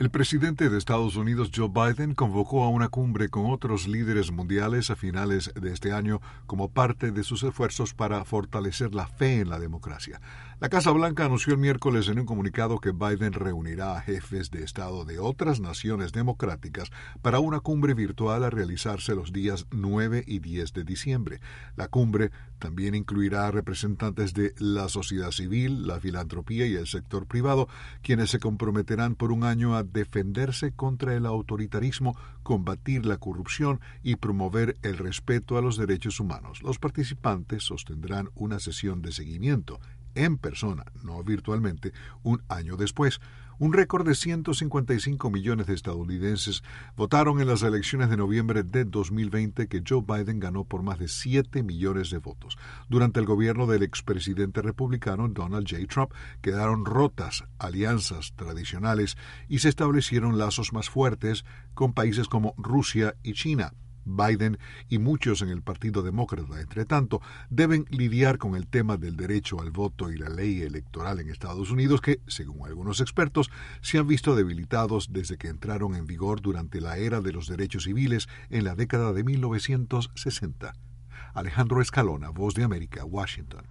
El presidente de Estados Unidos, Joe Biden, convocó a una cumbre con otros líderes mundiales a finales de este año como parte de sus esfuerzos para fortalecer la fe en la democracia. La Casa Blanca anunció el miércoles en un comunicado que Biden reunirá a jefes de Estado de otras naciones democráticas para una cumbre virtual a realizarse los días 9 y 10 de diciembre. La cumbre también incluirá a representantes de la sociedad civil, la filantropía y el sector privado, quienes se comprometerán por un año a defenderse contra el autoritarismo, combatir la corrupción y promover el respeto a los derechos humanos. Los participantes sostendrán una sesión de seguimiento en persona, no virtualmente, un año después. Un récord de 155 millones de estadounidenses votaron en las elecciones de noviembre de 2020 que Joe Biden ganó por más de 7 millones de votos. Durante el gobierno del expresidente republicano Donald J. Trump quedaron rotas alianzas tradicionales y se establecieron lazos más fuertes con países como Rusia y China. Biden y muchos en el Partido Demócrata, entre tanto, deben lidiar con el tema del derecho al voto y la ley electoral en Estados Unidos que, según algunos expertos, se han visto debilitados desde que entraron en vigor durante la era de los derechos civiles en la década de 1960. Alejandro Escalona, Voz de América, Washington.